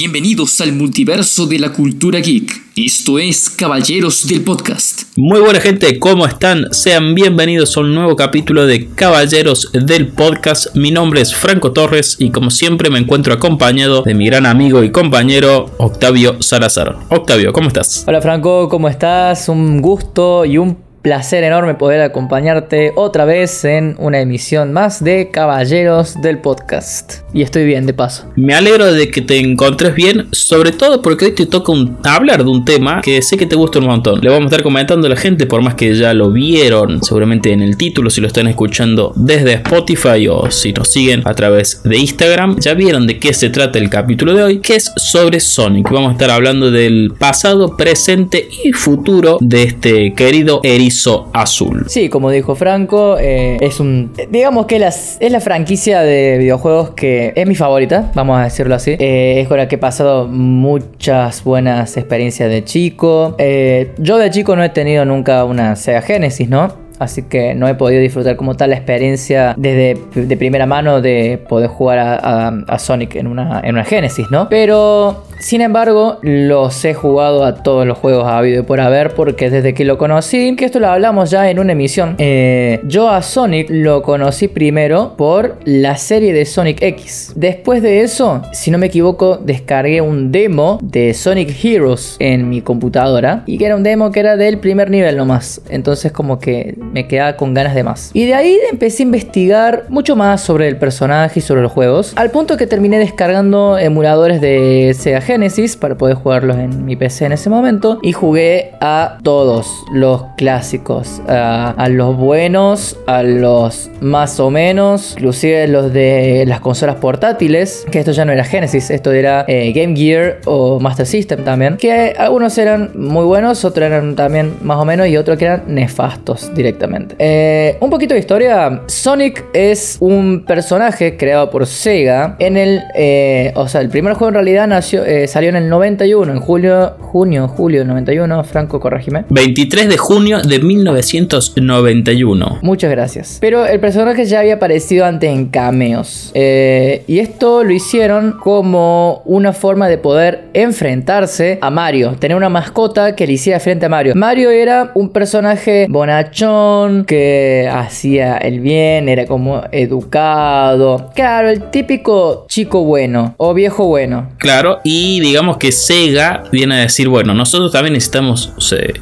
Bienvenidos al multiverso de la cultura geek. Esto es Caballeros del Podcast. Muy buena gente, ¿cómo están? Sean bienvenidos a un nuevo capítulo de Caballeros del Podcast. Mi nombre es Franco Torres y como siempre me encuentro acompañado de mi gran amigo y compañero Octavio Salazar. Octavio, ¿cómo estás? Hola Franco, ¿cómo estás? Un gusto y un placer enorme poder acompañarte otra vez en una emisión más de Caballeros del Podcast. Y estoy bien, de paso. Me alegro de que te encontres bien, sobre todo porque hoy te toca hablar de un tema que sé que te gusta un montón. Le vamos a estar comentando a la gente, por más que ya lo vieron seguramente en el título, si lo están escuchando desde Spotify o si nos siguen a través de Instagram, ya vieron de qué se trata el capítulo de hoy, que es sobre Sonic. Vamos a estar hablando del pasado, presente y futuro de este querido erizo azul. Sí, como dijo Franco, eh, es un. Digamos que es la franquicia de videojuegos que es mi favorita, vamos a decirlo así. Eh, es con la que he pasado muchas buenas experiencias de chico. Eh, yo de chico no he tenido nunca una Sega Genesis, ¿no? Así que no he podido disfrutar como tal la experiencia desde de primera mano de poder jugar a, Sonic en una, en una Genesis, ¿no? Pero sin embargo, los he jugado a todos los juegos a habido y por haber porque desde que lo conocí, que esto lo hablamos ya en una emisión, eh, yo a Sonic lo conocí primero por la serie de Sonic X. Después de eso, si no me equivoco, descargué un demo de Sonic Heroes en mi computadora y que era un demo que era del primer nivel nomás. Entonces como que me quedaba con ganas de más. Y de ahí empecé a investigar mucho más sobre el personaje y sobre los juegos, al punto que terminé descargando emuladores de Sega Genesis para poder jugarlos en mi PC en ese momento y jugué a todos los clásicos, a, los buenos, a los más o menos, inclusive los de las consolas portátiles, que esto ya no era Genesis, esto era eh, Game Gear o Master System también, que algunos eran muy buenos, otros eran también más o menos y otros que eran nefastos directamente. Eh, un poquito de historia. Sonic es un personaje creado por Sega. En el. Eh, o sea, el primer juego en realidad nació, eh, salió en el 91, en julio, junio, julio del 91. Franco, corregime. 23 de junio de 1991. Muchas gracias. Pero el personaje ya había aparecido antes en cameos. y esto lo hicieron como una forma de poder enfrentarse a Mario. Tener una mascota que le hiciera frente a Mario. Mario era un personaje bonachón que hacía el bien, era como educado. Claro, el típico chico bueno o viejo bueno. Claro, y digamos que Sega viene a decir, bueno, nosotros también necesitamos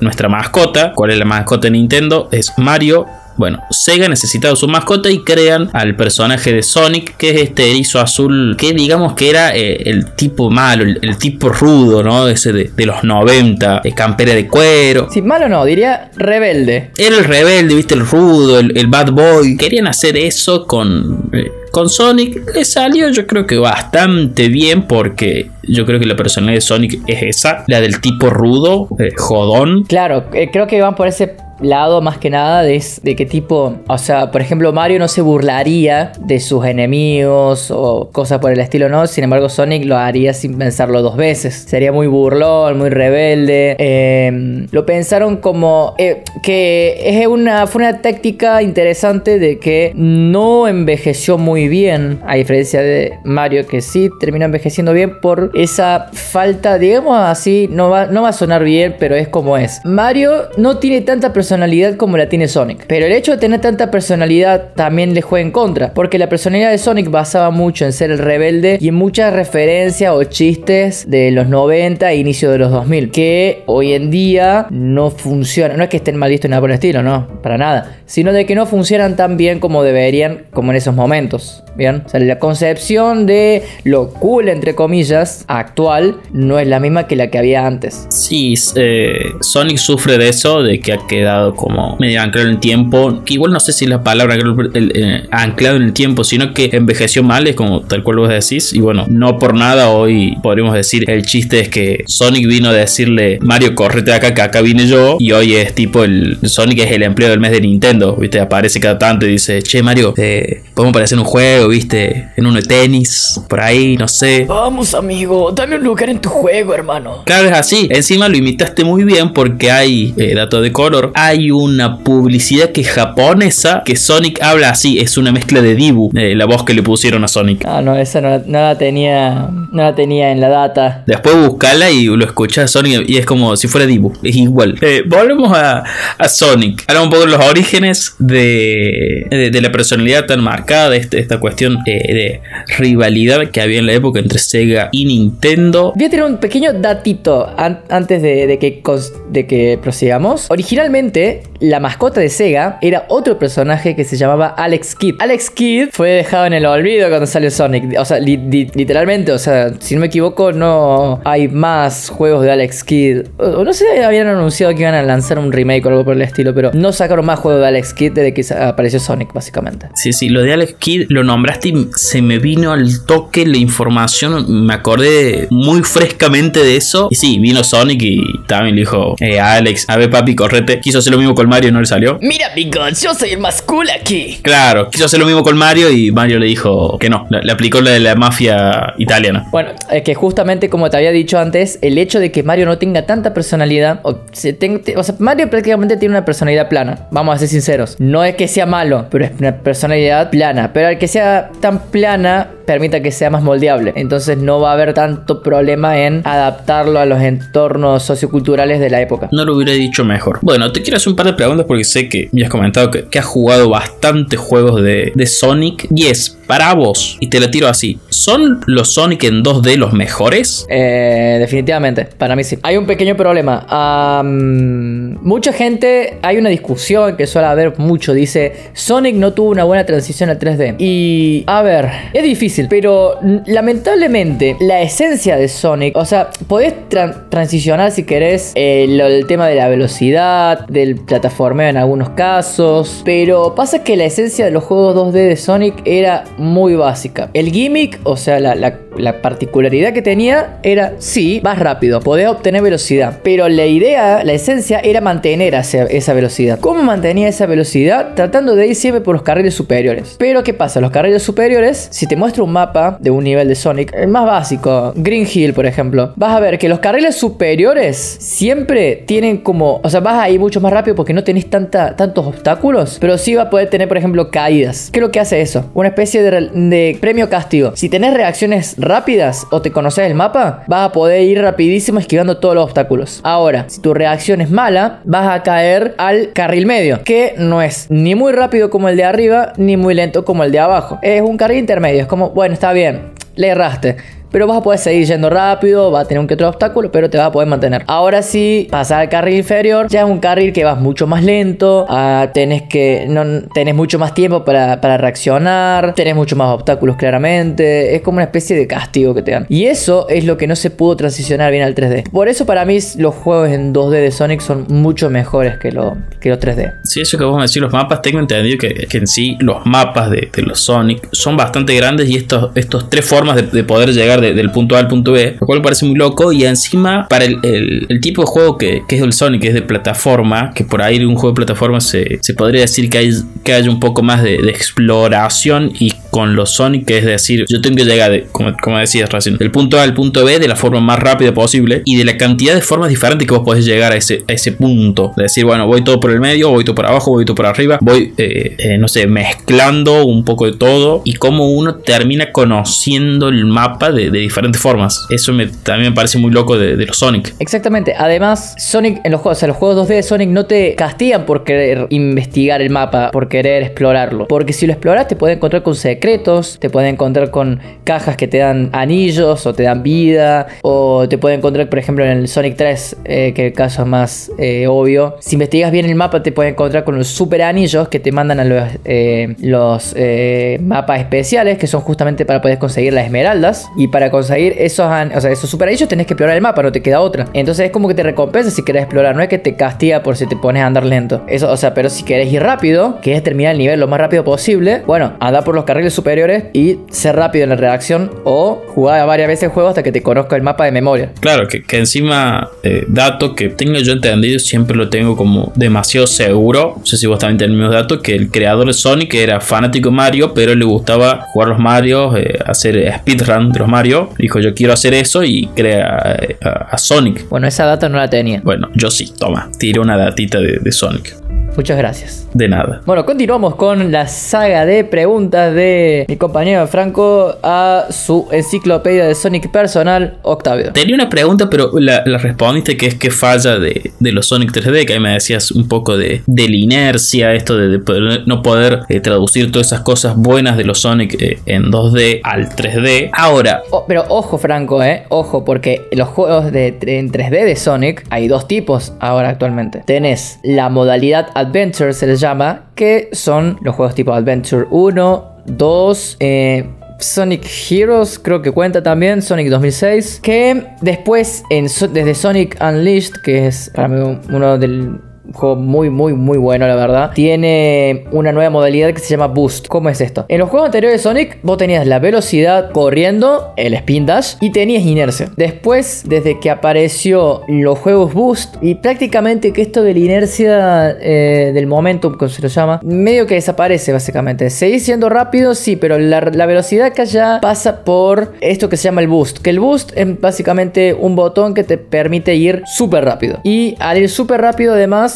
nuestra mascota. ¿Cuál es la mascota de Nintendo? Es Mario bueno, Sega necesitaba su mascota y crean al personaje de Sonic, que es este erizo azul, que digamos que era eh, el tipo malo, el, tipo rudo, ¿no? Ese de, los 90, de campera de cuero. Sí, malo no, diría rebelde. Era el rebelde, viste, el rudo, el, bad boy. Querían hacer eso con... Eh, con Sonic le salió yo creo que bastante bien porque yo creo que la personalidad de Sonic es esa, la del tipo rudo, eh, jodón. Claro, creo que van por ese lado más que nada de, de qué tipo, o sea, por ejemplo, Mario no se burlaría de sus enemigos o cosas por el estilo, ¿no? Sin embargo, Sonic lo haría sin pensarlo dos veces. Sería muy burlón, muy rebelde. Em, lo pensaron como eh, que es una, fue una táctica interesante de que no envejeció muy bien, a diferencia de Mario, que sí terminó envejeciendo bien por esa falta, digamos así, no va, no va a sonar bien, pero es como es. Mario no tiene tanta personalidad personalidad como la tiene Sonic. Pero el hecho de tener tanta personalidad también le juega en contra, porque la personalidad de Sonic basaba mucho en ser el rebelde y en muchas referencias o chistes de los 90 e inicio de los 2000, que hoy en día no funcionan. No es que estén mal vistos nada por el estilo, no, para nada, sino de que no funcionan tan bien como deberían, como en esos momentos. Bien, o sea, la concepción de lo cool, entre comillas, actual, no es la misma que la que había antes. Sí, eh, Sonic sufre de eso, de que ha quedado como medio anclado en el tiempo. Que igual no sé si la palabra eh, anclado en el tiempo, sino que envejeció mal, es como tal cual vos decís. Y bueno, no por nada hoy podríamos decir el chiste es que Sonic vino a decirle Mario, correte acá, que acá vine yo. Y hoy es tipo el Sonic es el empleo del mes de Nintendo, ¿viste? Aparece cada tanto y dice, che Mario, eh, podemos aparecer un juego viste, en uno de tenis, por ahí, no sé. Vamos, amigo, dame un lugar en tu juego, hermano. Claro, es así. Encima lo imitaste muy bien porque hay, eh, dato de color, hay una publicidad que es japonesa que Sonic habla así, es una mezcla de Dibu, eh, la voz que le pusieron a Sonic. Ah, no, esa no, la- no la tenía, no la tenía en la data. Después buscala y lo escuchas a Sonic y es como si fuera Dibu, es igual. Eh, volvemos a, a Sonic. Ahora un poco de los orígenes de, de, de la personalidad tan marcada, de este- esta cuestión eh, de rivalidad que había en la época entre Sega y Nintendo. Voy a tener un pequeño datito an- antes de, de que, de que prosigamos. Originalmente, la mascota de Sega era otro personaje que se llamaba Alex Kidd. Alex Kidd fue dejado en el olvido cuando salió Sonic. O sea, li- li- literalmente, o sea, si no me equivoco, no hay más juegos de Alex Kidd. O, no sé, habían anunciado que iban a lanzar un remake o algo por el estilo, pero no sacaron más juegos de Alex Kidd desde que apareció Sonic, básicamente. Sí, sí, lo de Alex Kidd lo nombraste y se me vino al toque la información. Me acordé muy frescamente de eso. Y sí, vino Sonic y también le dijo: eh, Alex, a ver, papi, correte. Quiso hacer lo mismo con Mario y no le salió. Mira, amigos, yo soy el más cool aquí. Claro, quiso hacer lo mismo con Mario y Mario le dijo que no. Le, le aplicó la de la mafia italiana. Bueno, es que justamente como te había dicho antes, el hecho de que Mario no tenga tanta personalidad, o, se ten- te- o sea, Mario prácticamente tiene una personalidad plana, vamos a ser sinceros. No es que sea malo, pero es una personalidad plana. Pero al que sea tan plana, permita que sea más moldeable. Entonces no va a haber tanto problema en adaptarlo a los entornos socioculturales de la época. No lo hubiera dicho mejor. Bueno, te quiero hacer un par de preguntas porque sé que me has comentado que, que has jugado bastantes juegos de, de Sonic. Y es, para vos, y te la tiro así, ¿son los Sonic en 2D los mejores? Eh, definitivamente, para mí sí. Hay un pequeño problema. Mucha gente, hay una discusión que suele haber mucho. Dice, Sonic no tuvo una buena transición al 3D. Y, a ver, es difícil, pero lamentablemente la esencia de Sonic, o sea, podés tran- transicionar si querés eh, lo- el tema de la velocidad, del plataformeo en algunos casos, pero pasa que la esencia de los juegos 2D de Sonic era muy básica. El gimmick, o sea, la, la- la particularidad que tenía era, sí, más rápido, podés obtener velocidad, pero la idea, la esencia era mantener esa, velocidad. ¿Cómo mantenía esa velocidad? Tratando de ir siempre por los carriles superiores. Pero ¿qué pasa? Los carriles superiores, si te muestro un mapa de un nivel de Sonic, el más básico, Green Hill, por ejemplo, vas a ver que los carriles superiores siempre tienen como, o sea, vas a ir mucho más rápido porque no tenés tanta, tantos obstáculos, pero sí va a poder tener, por ejemplo, caídas. ¿Qué es lo que hace eso? Una especie de premio castigo. Si tenés reacciones rápidas o te conoces el mapa, vas a poder ir rapidísimo esquivando todos los obstáculos. Ahora, si tu reacción es mala, vas a caer al carril medio, que no es ni muy rápido como el de arriba, ni muy lento como el de abajo. Es un carril intermedio, es como, bueno, está bien, le erraste. Pero vas a poder seguir yendo rápido, va a tener un que otro obstáculo, pero te vas a poder mantener. Ahora sí, pasar al carril inferior, ya es un carril que vas mucho más lento, ah, tenés que no tenés mucho más tiempo para, para reaccionar, tenés mucho más obstáculos claramente, es como una especie de castigo que te dan. Y eso es lo que no se pudo transicionar bien al 3D. Por eso para mí los juegos en 2D de Sonic son mucho mejores que, lo, que los 3D. Sí, eso que vos me decís, los mapas, tengo entendido que, que en sí los mapas de, de los Sonic son bastante grandes y estos, estos tres formas de poder llegar de- del punto A al punto B, lo cual me parece muy loco y encima para el, tipo de juego que, que es el Sonic, que es de plataforma, que por ahí un juego de plataforma se, se podría decir que hay, que hay un poco más de, exploración y con los Sonic, que es decir, yo tengo que llegar, de, como, como decías recién, del punto A al punto B de la forma más rápida posible y de la cantidad de formas diferentes que vos podés llegar a ese, a ese punto. De decir, bueno, voy todo por el medio, voy todo por abajo, voy todo por arriba, voy, eh, eh, no sé, mezclando un poco de todo y cómo uno termina conociendo el mapa de, de diferentes formas. Eso también me parece muy loco de, los Sonic. Exactamente. Además, Sonic en los juegos, o sea, los juegos 2D de Sonic no te castigan por querer investigar el mapa, por querer explorarlo. Porque si lo exploras, te puedes encontrar con secretos, te puedes encontrar con cajas que te dan anillos o te dan vida, o te puedes encontrar, por ejemplo, en el Sonic 3, eh, que el caso más eh, obvio. Si investigas bien el mapa, te puedes encontrar con los super anillos que te mandan a los, eh, los eh, mapas especiales, que son justamente para poder conseguir las esmeraldas y para conseguir esos, o sea, esos super anillos tenés que explorar el mapa, no te queda otra. Entonces es como que te recompensa si querés explorar, no es que te castiga por si te pones a andar lento. Eso, o sea, pero si querés ir rápido, querés terminar el nivel lo más rápido posible, bueno, anda por los carriles superiores y ser rápido en la reacción o jugar varias veces el juego hasta que te conozca el mapa de memoria. Claro, que, encima, eh, dato que tengo yo entendido, siempre lo tengo como demasiado seguro. No sé si vos también tenés datos, que el creador de Sonic era fanático de Mario, pero le gustaba jugar los Mario, eh, hacer speedrun de los Mario. Dijo, yo quiero hacer eso y crea eh, a, Sonic. Bueno, esa data no la tenía. Bueno, yo sí, toma, tiro una datita de, de Sonic. Muchas gracias. De nada. Bueno, continuamos con la saga de preguntas de mi compañero Franco a su enciclopedia de Sonic personal, Octavio. Tenía una pregunta, pero la, respondiste que es que falla de, los Sonic 3D, que ahí me decías un poco de, de la inercia, esto de, no poder eh, traducir todas esas cosas buenas de los Sonic eh, en 2D al 3D. Ahora. pero ojo, Franco, eh. Ojo, porque los juegos de, en 3D de Sonic hay dos tipos ahora actualmente. Tenés la modalidad Adventure se les llama, que son los juegos tipo Adventure 1, 2, eh, Sonic Heroes creo que cuenta también, Sonic 2006, que después en, desde Sonic Unleashed, que es para mí uno del juego muy, muy, muy bueno, la verdad. Tiene una nueva modalidad que se llama Boost. ¿Cómo es esto? En los juegos anteriores de Sonic, vos tenías la velocidad corriendo, el spin dash, y tenías inercia. Después, desde que apareció los juegos Boost, y prácticamente que esto de la inercia eh, del momentum, como se lo llama, medio que desaparece básicamente. Seguís siendo rápido, sí, pero la, velocidad que allá pasa por esto que se llama el Boost. Que el Boost es básicamente un botón que te permite ir súper rápido. Y al ir súper rápido, además,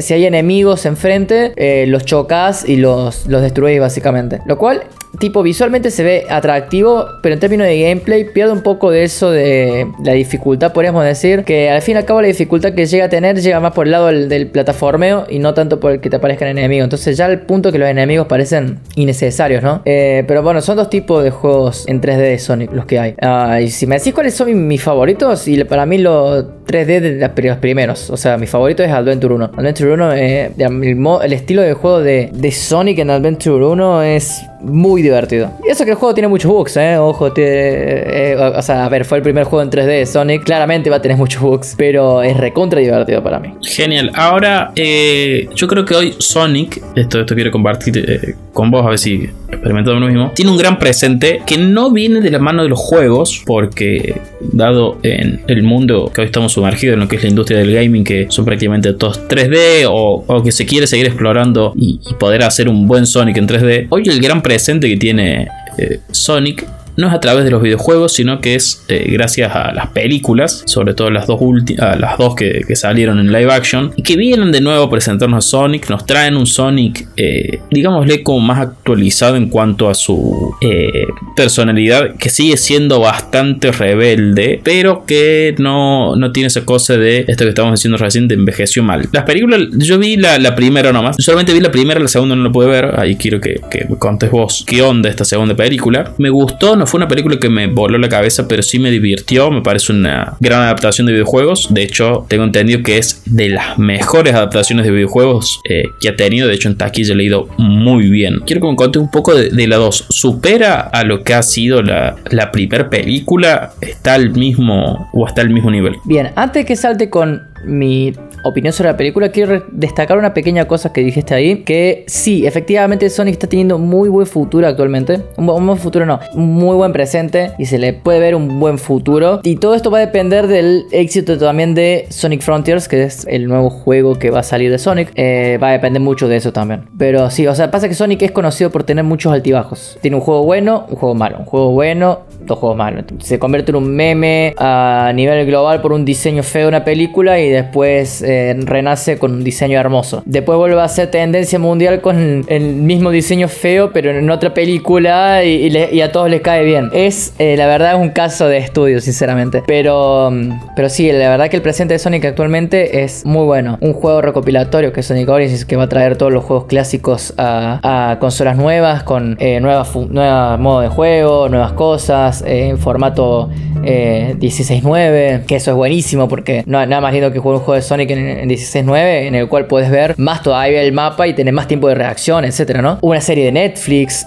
si hay enemigos enfrente, eh, los chocas y los, los destruís básicamente. Lo cual tipo visualmente se ve atractivo, pero en términos de gameplay pierde un poco de eso de la dificultad, podríamos decir, que al fin y al cabo la dificultad que llega a tener llega más por el lado del, plataformeo y no tanto por el que te aparezcan enemigos. Entonces ya el punto que los enemigos parecen innecesarios, ¿no? Eh, pero bueno, son dos tipos de juegos en 3D de Sonic los que hay. Y si me decís cuáles son mis, favoritos, y para mí los 3D de los primeros, o sea, mi favorito es Adventure 1. Adventure 1, eh, el, estilo de juego de, de Sonic en Adventure 1 es muy divertido. Y eso que el juego tiene muchos bugs, ¿eh? Ojo, eh, o sea, a ver, fue el primer juego en 3D Sonic. Claramente va a tener muchos bugs, pero es recontra divertido para mí. Genial. Ahora, eh, yo creo que hoy Sonic, esto, esto quiero compartir eh, con vos, a ver si experimentamos lo mismo, tiene un gran presente que no viene de la mano de los juegos, porque dado en el mundo que hoy estamos sumergidos en lo que es la industria del gaming, que son prácticamente todos 3D o, que se quiere seguir explorando y, y, poder hacer un buen Sonic en 3D, hoy el gran presente que tiene eh, Sonic no es a través de los videojuegos, sino que es eh, gracias a las películas, sobre todo las dos, las dos que, salieron en live action, y que vienen de nuevo a presentarnos a Sonic, nos traen un Sonic, eh, digámosle, como más actualizado en cuanto a su eh, personalidad, que sigue siendo bastante rebelde, pero que no, no tiene esa cosa de esto que estamos diciendo recién, de envejeció mal. Las películas, yo vi la, primera nomás, solamente vi la primera, la segunda no la pude ver, ahí quiero que, que me contes vos qué onda esta segunda película. Me gustó, no fue una película que me voló la cabeza, pero sí me divirtió. Me parece una gran adaptación de videojuegos. De hecho, tengo entendido que es de las mejores adaptaciones de videojuegos eh, que ha tenido. De hecho, en taquilla he leído muy bien. Quiero que me conte un poco de, la 2. ¿Supera a lo que ha sido la, la primera película? ¿Está al mismo o está al mismo nivel? Bien, antes que salte con mi opinión sobre la película, quiero destacar una pequeña cosa que dijiste ahí, que sí, efectivamente Sonic está teniendo muy buen futuro actualmente, un, buen futuro no, muy buen presente y se le puede ver un buen futuro y todo esto va a depender del éxito también de Sonic Frontiers, que es el nuevo juego que va a salir de Sonic, eh, va a depender mucho de eso también. Pero sí, o sea, pasa que Sonic es conocido por tener muchos altibajos. Tiene un juego bueno, un juego malo, un juego bueno, dos juegos malos. Se convierte en un meme a nivel global por un diseño feo de una película y después eh, renace con un diseño hermoso. Después vuelve a ser tendencia mundial con el mismo diseño feo, pero en otra película y, a todos les cae bien. Es, eh, la verdad, un caso de estudio, sinceramente. Pero, mm, pero sí, la verdad que el presente de Sonic actualmente es muy bueno. Un juego recopilatorio que es Sonic Origins, que va a traer todos los juegos clásicos a, consolas nuevas, con eh, nuevas, nuevas modos de juego, nuevas cosas eh, en formato 16.9, que eso es buenísimo porque nada más lindo que jugar un juego de Sonic en, 16.9 en el cual puedes ver más todavía el mapa y tener más tiempo de reacción, etcétera, ¿no? Una serie de Netflix,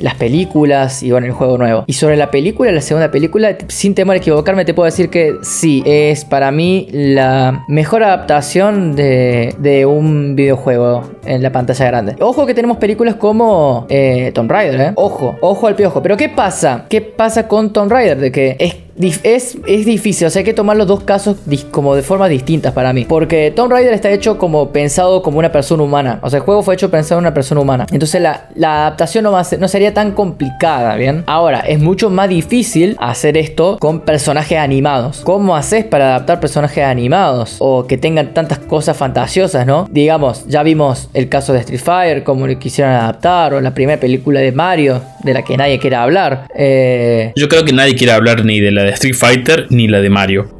las películas y bueno, el juego nuevo. Y sobre la película, la segunda película, sin temor a equivocarme, te puedo decir que sí, es para mí la mejor adaptación de, de un videojuego en la pantalla grande. Ojo que tenemos películas como eh, Tomb Raider, ¿eh? Ojo, ojo al piojo. Pero ¿qué pasa? ¿Qué pasa con Tomb Raider? De que es es, es, difícil, o sea, hay que tomar los dos casos como de formas distintas para mí. Porque Tomb Raider está hecho como pensado como una persona humana. O sea, el juego fue hecho pensado en una persona humana. Entonces la, adaptación no, va no sería tan complicada, ¿bien? Ahora, es mucho más difícil hacer esto con personajes animados. ¿Cómo haces para adaptar personajes animados? O que tengan tantas cosas fantasiosas, ¿no? Digamos, ya vimos el caso de Street Fighter, cómo lo quisieron adaptar, o la primera película de Mario, de la que nadie quiere hablar. Eh... Yo creo que nadie quiere hablar ni de la Street Fighter ni la de Mario.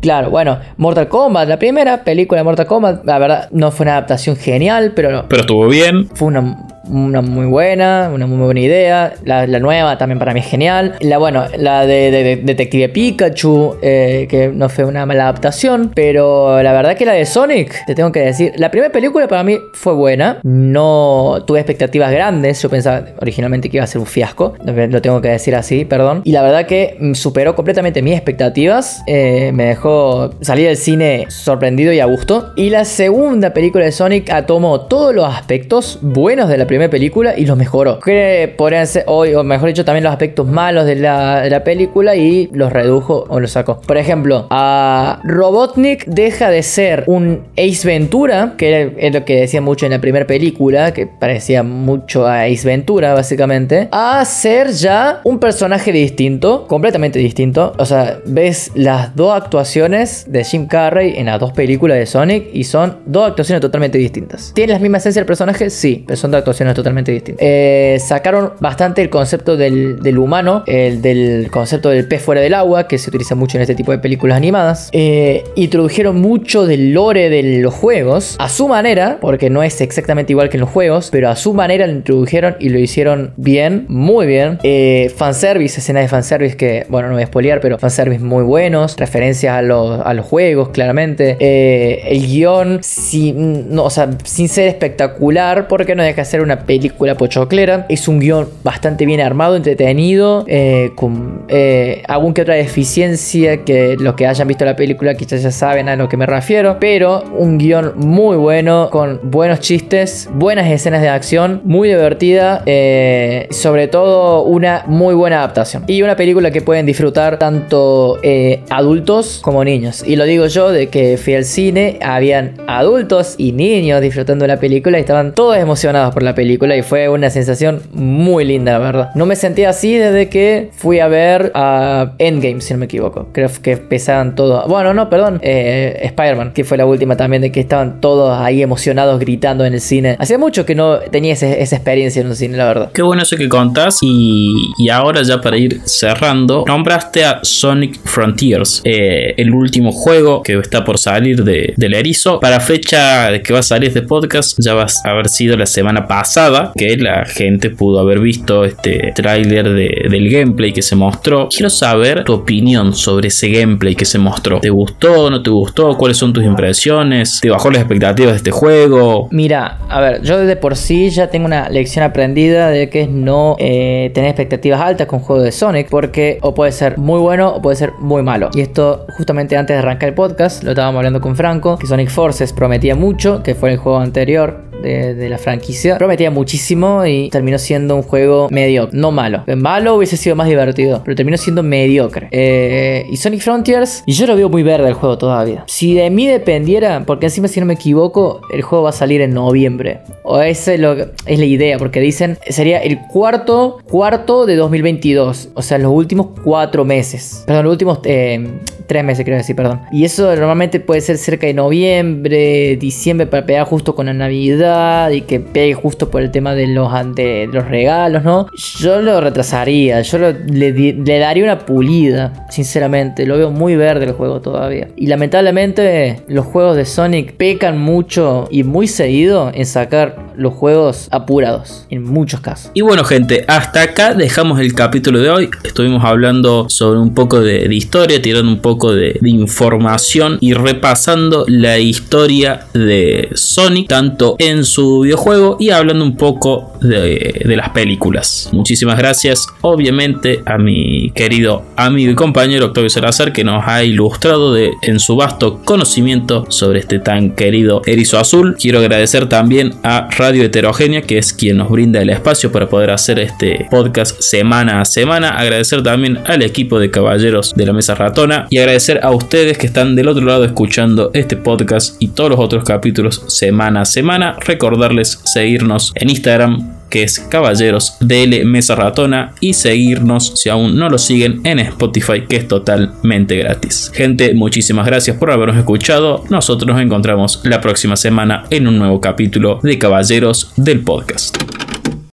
Claro, bueno, Mortal Kombat, la primera película de Mortal Kombat, la verdad no fue una adaptación genial, pero... Pero estuvo bien. Fue una una muy buena, una muy buena idea. La, nueva también para mí es genial. La, bueno, la de, Detective Pikachu, eh, que no fue una mala adaptación, pero la verdad que la de Sonic, te tengo que decir, la primera película para mí fue buena. No tuve expectativas grandes, yo pensaba originalmente que iba a ser un fiasco, lo tengo que decir así, perdón. Y la verdad que superó completamente mis expectativas, eh, me dejó salir del cine sorprendido y a gusto. Y la segunda película de Sonic tomó todos los aspectos buenos de la primera película y los mejoró. Que podrían ser, o, mejor dicho, también los aspectos malos de la, película y los redujo o los sacó. Por ejemplo, a Robotnik deja de ser un Ace Ventura, que es lo que decía mucho en la primera película, que parecía mucho a Ace Ventura, básicamente, a ser ya un personaje distinto, completamente distinto. O sea, ves las dos actuaciones de Jim Carrey en las dos películas de Sonic y son dos actuaciones totalmente distintas. ¿Tiene la misma esencia del personaje? Sí, pero son dos actuaciones totalmente distintas. Eh, sacaron bastante el concepto del, humano, el del concepto del pez fuera del agua, que se utiliza mucho en este tipo de películas animadas. Eh, introdujeron mucho del lore de los juegos a su manera, porque no es exactamente igual que en los juegos, pero a su manera lo introdujeron y lo hicieron bien, muy bien. Eh, fanservice, escenas de fanservice que, bueno, no voy a spoilear, pero fanservice muy buenos, referencias a los, a los juegos, claramente. el guion, sin, no, o sea, sin ser espectacular, porque no deja de ser una película pochoclera. Es un guion bastante bien armado, entretenido, eh, con eh, algún que otra deficiencia que los que hayan visto la película quizás ya saben a lo que me refiero. Pero un guion muy bueno, con buenos chistes, buenas escenas de acción, muy divertida, eh, sobre todo una muy buena adaptación. Y una película que pueden disfrutar tanto adultos como niños. Y lo digo yo de que fui al cine, habían adultos y niños disfrutando la película y estaban todos emocionados por la película y fue una sensación muy linda, la verdad. No me sentí así desde que fui a ver a Endgame, si no me equivoco. Creo que pesaban todos. Bueno, no, perdón. Eh, Spider-Man, que fue la última también, de que estaban todos ahí emocionados gritando en el cine. Hacía mucho que no tenía esa experiencia en un cine, la verdad. Qué bueno eso que contás. Y, y ahora ya para ir cerrando, nombraste a Sonic Frontiers, eh, el último juego que está por salir de, del erizo. Para fecha de que va a salir este podcast, ya va a haber sido la semana pasada que la gente pudo haber visto este tráiler de, del gameplay que se mostró. Quiero saber tu opinión sobre ese gameplay que se mostró. ¿Te gustó? ¿No te gustó? ¿Cuáles son tus impresiones? ¿Te bajó las expectativas de este juego? Mira, a ver, yo desde por sí ya tengo una lección aprendida de que es no eh, tener expectativas altas con un juego de Sonic porque o puede ser muy bueno o puede ser muy malo. Y esto justamente antes de arrancar el podcast lo estábamos hablando con Franco, que Sonic Forces prometía mucho, que fue el juego anterior de, la franquicia. Prometía muchísimo y terminó siendo un juego medio, no malo. Malo hubiese sido más divertido, pero terminó siendo mediocre. Eh, y Sonic Frontiers, y yo lo veo muy verde el juego todavía. Si de mí dependiera, porque encima si no me equivoco, el juego va a salir en noviembre. O esa es, es la idea, porque dicen sería el cuarto, cuarto de 2022. O sea, los últimos cuatro meses. Perdón, los últimos eh, tres meses, creo decir, perdón. Y eso normalmente puede ser cerca de noviembre, diciembre, para pegar justo con la Navidad y que pegue justo por el tema de los, de los regalos, ¿no? Yo lo retrasaría, yo le, daría una pulida, sinceramente. Lo veo muy verde el juego todavía. Y lamentablemente los juegos de Sonic pecan mucho y muy seguido en sacar los juegos apurados, en muchos casos. Y bueno gente, hasta acá dejamos el capítulo de hoy. Estuvimos hablando sobre un poco de, historia, tirando un poco de, información y repasando la historia de Sonic, tanto en su videojuego y hablando un poco de, de las películas. Muchísimas gracias, obviamente, a mi querido amigo y compañero Octavio Salazar, que nos ha ilustrado de, en su vasto conocimiento sobre este tan querido erizo azul. Quiero agradecer también a Radio Heterogénea, que es quien nos brinda el espacio para poder hacer este podcast semana a semana. Agradecer también al equipo de caballeros de la mesa ratona y agradecer a ustedes que están del otro lado escuchando este podcast y todos los otros capítulos semana a semana. Recordarles seguirnos en Instagram que es Caballeros DL Mesa Ratona y seguirnos si aún no lo siguen en Spotify que es totalmente gratis. Gente, muchísimas gracias por habernos escuchado. Nosotros nos encontramos la próxima semana en un nuevo capítulo de Caballeros del Podcast.